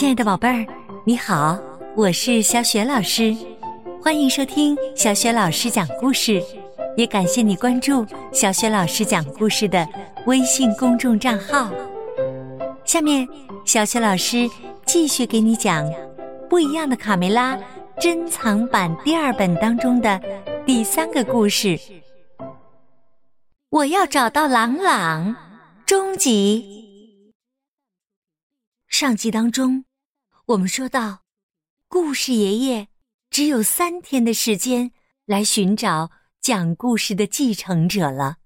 亲爱的宝贝儿，你好，我是小雪老师，欢迎收听小雪老师讲故事，也感谢你关注小雪老师讲故事的微信公众账号。下面，小雪老师继续给你讲《不一样的卡梅拉》珍藏版第二本当中的第三个故事。我要找到朗朗，终极。上集当中，我们说到，故事爷爷只有三天的时间来寻找讲故事的继承者了。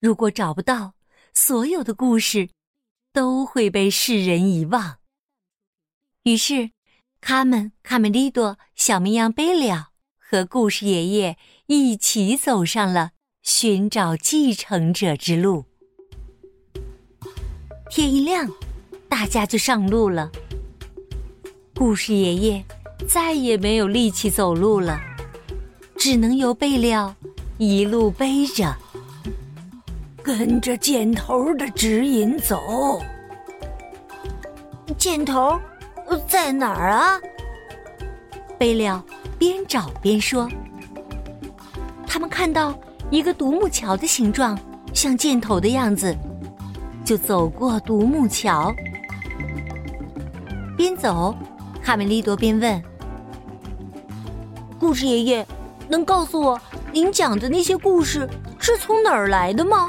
如果找不到，所有的故事都会被世人遗忘。于是，卡门、卡梅利多、小绵羊贝利奥和故事爷爷一起走上了寻找继承者之路。天一亮。大家就上路了。故事爷爷再也没有力气走路了，只能由贝料一路背着，跟着箭头的指引走。箭头在哪儿啊？贝料边找边说：“他们看到一个独木桥的形状像箭头的样子，就走过独木桥。”边走，卡梅利多便问：“故事爷爷，能告诉我您讲的那些故事是从哪儿来的吗？”“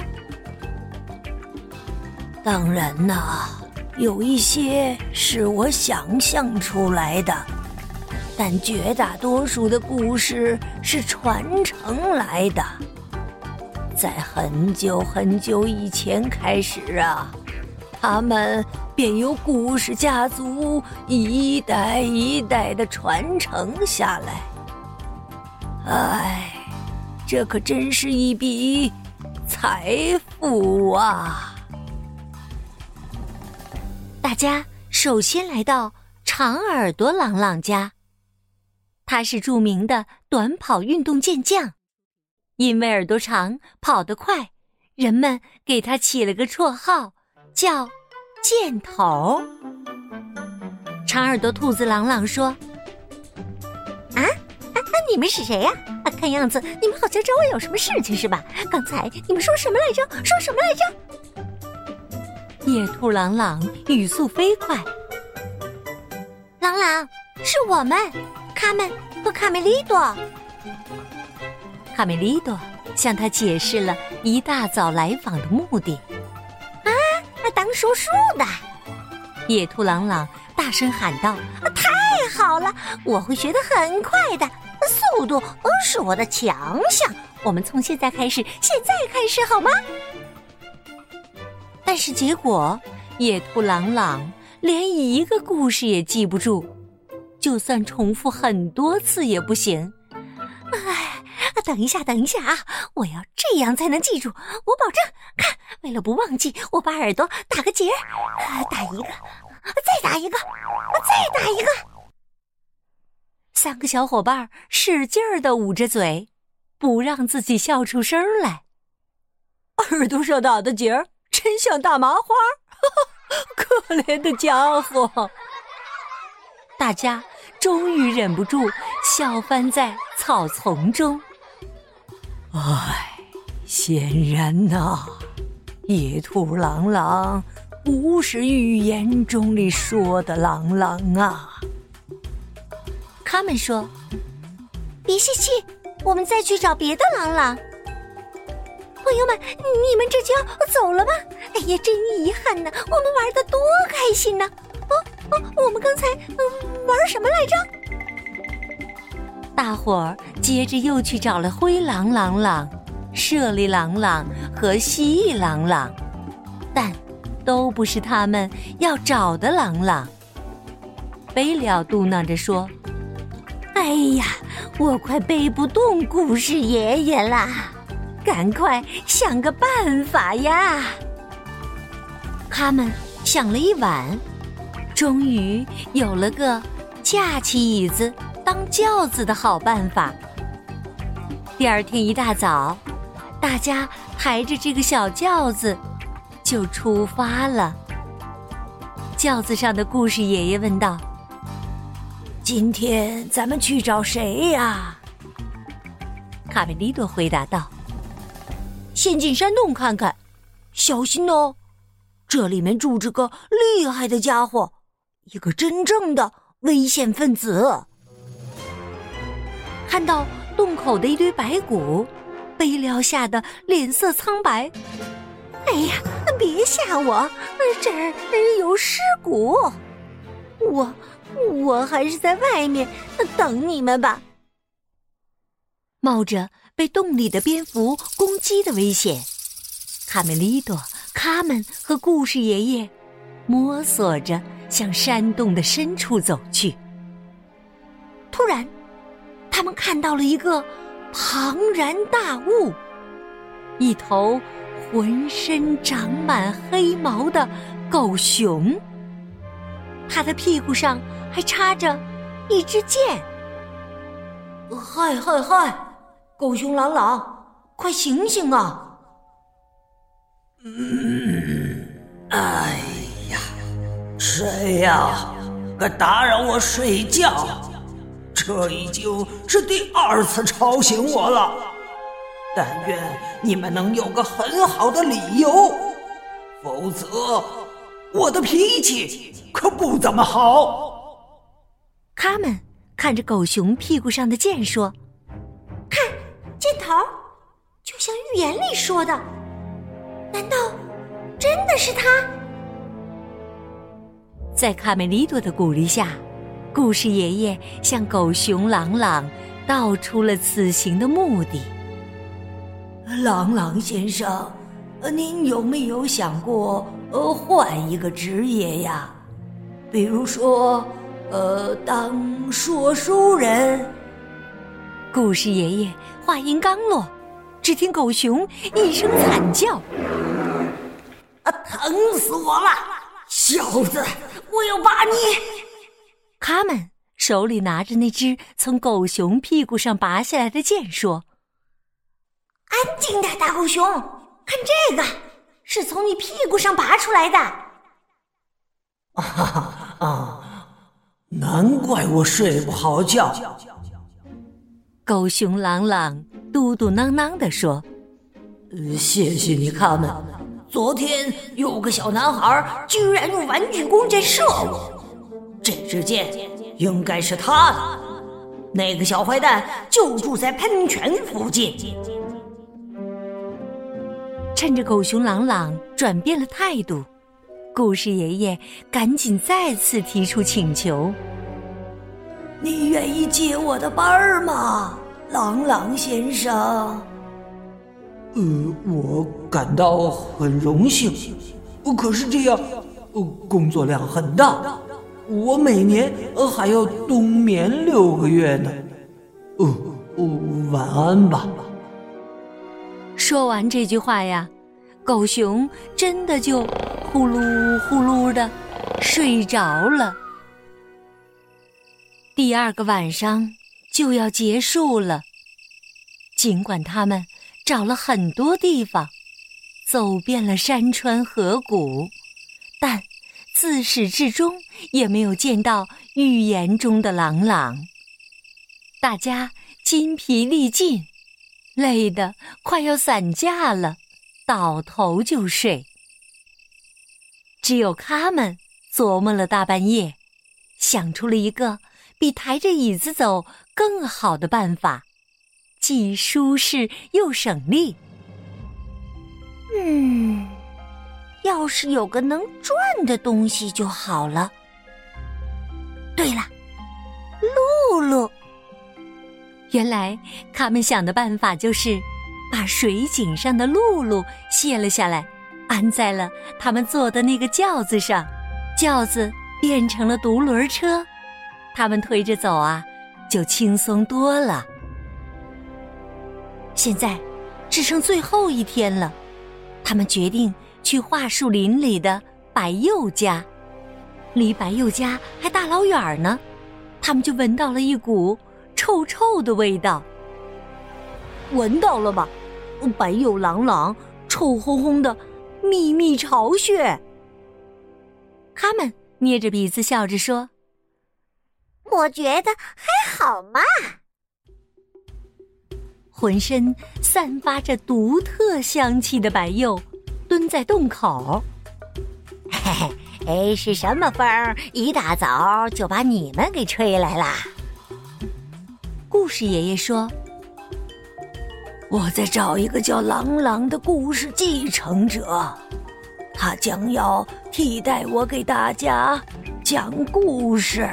当然呐，有一些是我想象出来的，但绝大多数的故事是传承来的。在很久很久以前开始啊。”他们便由古氏家族一代一代的传承下来。唉，这可真是一笔财富啊！大家首先来到长耳朵朗朗家，他是著名的短跑运动健将，因为耳朵长、跑得快，人们给他起了个绰号。叫箭头。长耳朵兔子朗朗说：“啊啊，你们是谁呀？啊，看样子你们好像找我有什么事情是吧？刚才你们说什么来着？说什么来着？”野兔朗朗语速飞快：“朗朗，是我们，卡门和卡梅利多。”卡梅利多向他解释了一大早来访的目的。当叔叔的，野兔朗朗大声喊道：“太好了，我会学得很快的，速度是我的强项。我们从现在开始，现在开始好吗？”但是结果，野兔朗朗连一个故事也记不住，就算重复很多次也不行。等一下，等一下啊！我要这样才能记住，我保证。看。为了不忘记，我把耳朵打个结儿，打一个，再打一个，再打一个。三个小伙伴使劲儿的捂着嘴，不让自己笑出声来。耳朵上打的结儿真像大麻花，可怜的家伙！大家终于忍不住笑翻在草丛中。唉，显然呐。野兔朗朗不是预言中里说的朗朗啊！他们说：“别泄气，我们再去找别的朗朗。”朋友们，你们这就要走了吗？哎呀，真遗憾呢！我们玩的多开心呢！哦哦，我们刚才嗯玩什么来着？大伙儿接着又去找了灰狼朗朗。舍利朗朗和蜥蜴朗朗，但都不是他们要找的朗朗。贝利奥嘟囔着说：“哎呀，我快背不动故事爷爷啦，赶快想个办法呀！”他们想了一晚，终于有了个架起椅子当轿子的好办法。第二天一大早。大家抬着这个小轿子，就出发了。轿子上的故事爷爷问道：“今天咱们去找谁呀？”卡梅利多回答道：“先进山洞看看，小心哦，这里面住着个厉害的家伙，一个真正的危险分子。”看到洞口的一堆白骨，贝利吓得脸色苍白。哎呀，别吓我！这儿有尸骨，我我还是在外面等你们吧。冒着被洞里的蝙蝠攻击的危险，卡梅利多、卡门和故事爷爷摸索着向山洞的深处走去。突然。他们看到了一个庞然大物，一头浑身长满黑毛的狗熊，它的屁股上还插着一支箭。嗨嗨嗨，狗熊朗朗，快醒醒啊！嗯，哎呀，谁呀？敢打扰我睡觉？这已经是第二次吵醒我了，但愿你们能有个很好的理由，否则我的脾气可不怎么好。他们看着狗熊屁股上的剑说：“看箭头，就像预言里说的，难道真的是他？”在卡梅利多的鼓励下。故事爷爷向狗熊朗朗道出了此行的目的。朗朗先生，呃您有没有想过，呃，换一个职业呀？比如说，呃，当说书人。故事爷爷话音刚落，只听狗熊一声惨叫：“啊，疼死我了！小子，我要把你……”他们手里拿着那只从狗熊屁股上拔下来的剑，说：“安静点，大狗熊，看这个，是从你屁股上拔出来的。”啊啊！难怪我睡不好觉。狗熊朗朗嘟嘟囔囔地说：“呃，谢谢你，卡门。昨天有个小男孩居然用玩具弓箭射我。”这支箭应该是他的，那个小坏蛋就住在喷泉附近。趁着狗熊朗朗转变了态度，故事爷爷赶紧再次提出请求：“你愿意接我的班儿吗，朗朗先生？”“呃，我感到很荣幸，可是这样，呃，工作量很大。”我每年呃还要冬眠六个月呢。哦哦，晚安吧。说完这句话呀，狗熊真的就呼噜呼噜的睡着了。第二个晚上就要结束了，尽管他们找了很多地方，走遍了山川河谷，但。自始至终也没有见到预言中的朗朗，大家筋疲力尽，累得快要散架了，倒头就睡。只有他们琢磨了大半夜，想出了一个比抬着椅子走更好的办法，既舒适又省力。嗯。要是有个能转的东西就好了。原来他们想的办法就是把水井上的露露卸了下来，安在了他们坐的那个轿子上，轿子变成了独轮车，他们推着走啊，就轻松多了。现在只剩最后一天了，他们决定。去桦树林里的白柚家，离白柚家还大老远呢，他们就闻到了一股臭臭的味道。闻到了吗？白柚朗朗，臭烘烘的秘密巢穴。他们捏着鼻子笑着说：“我觉得还好嘛。”浑身散发着独特香气的白鼬蹲在洞口。嘿嘿，哎，是什么风儿一大早就把你们给吹来啦？故事爷爷说：“我在找一个叫朗朗的故事继承者，他将要替代我给大家讲故事。”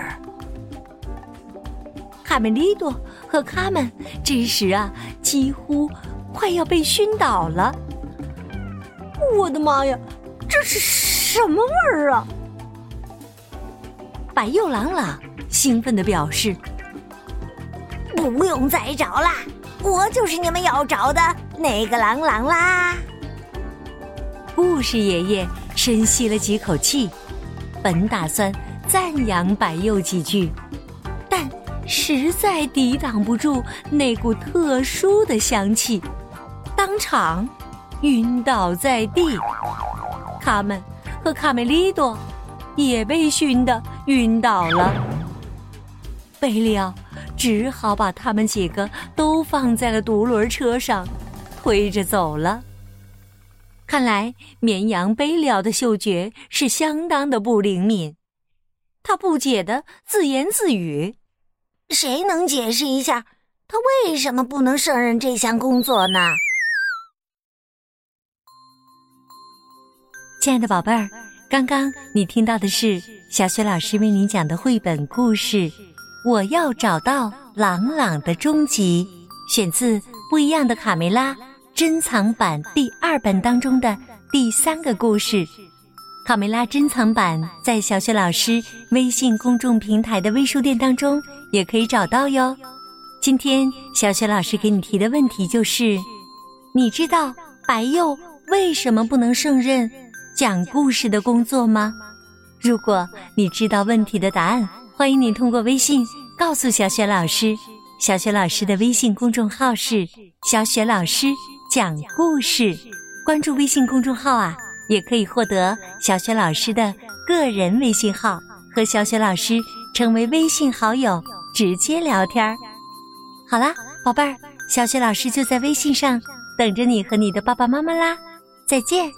卡梅利多和卡门这时啊，几乎快要被熏倒了。我的妈呀，这是什么味儿啊？白鼬朗朗兴奋的表示：“不用再找啦，我就是你们要找的那个朗朗啦！”故事爷爷深吸了几口气，本打算赞扬白鼬几句。但实在抵挡不住那股特殊的香气，当场晕倒在地。卡门和卡梅利多也被熏得晕倒了。贝利奥只好把他们几个都放在了独轮车上，推着走了。看来绵羊贝利奥的嗅觉是相当的不灵敏，他不解的自言自语。谁能解释一下，他为什么不能胜任这项工作呢？亲爱的宝贝儿，刚刚你听到的是小雪老师为你讲的绘本故事《我要找到朗朗的终极》，选自《不一样的卡梅拉》珍藏版第二本当中的第三个故事。卡梅拉珍藏版在小雪老师微信公众平台的微书店当中也可以找到哟。今天小雪老师给你提的问题就是：你知道白鼬为什么不能胜任讲故事的工作吗？如果你知道问题的答案，欢迎你通过微信告诉小雪老师。小雪老师的微信公众号是“小雪老师讲故事”，关注微信公众号啊。也可以获得小雪老师的个人微信号，和小雪老师成为微信好友，直接聊天。好啦，宝贝儿，小雪老师就在微信上等着你和你的爸爸妈妈啦，再见。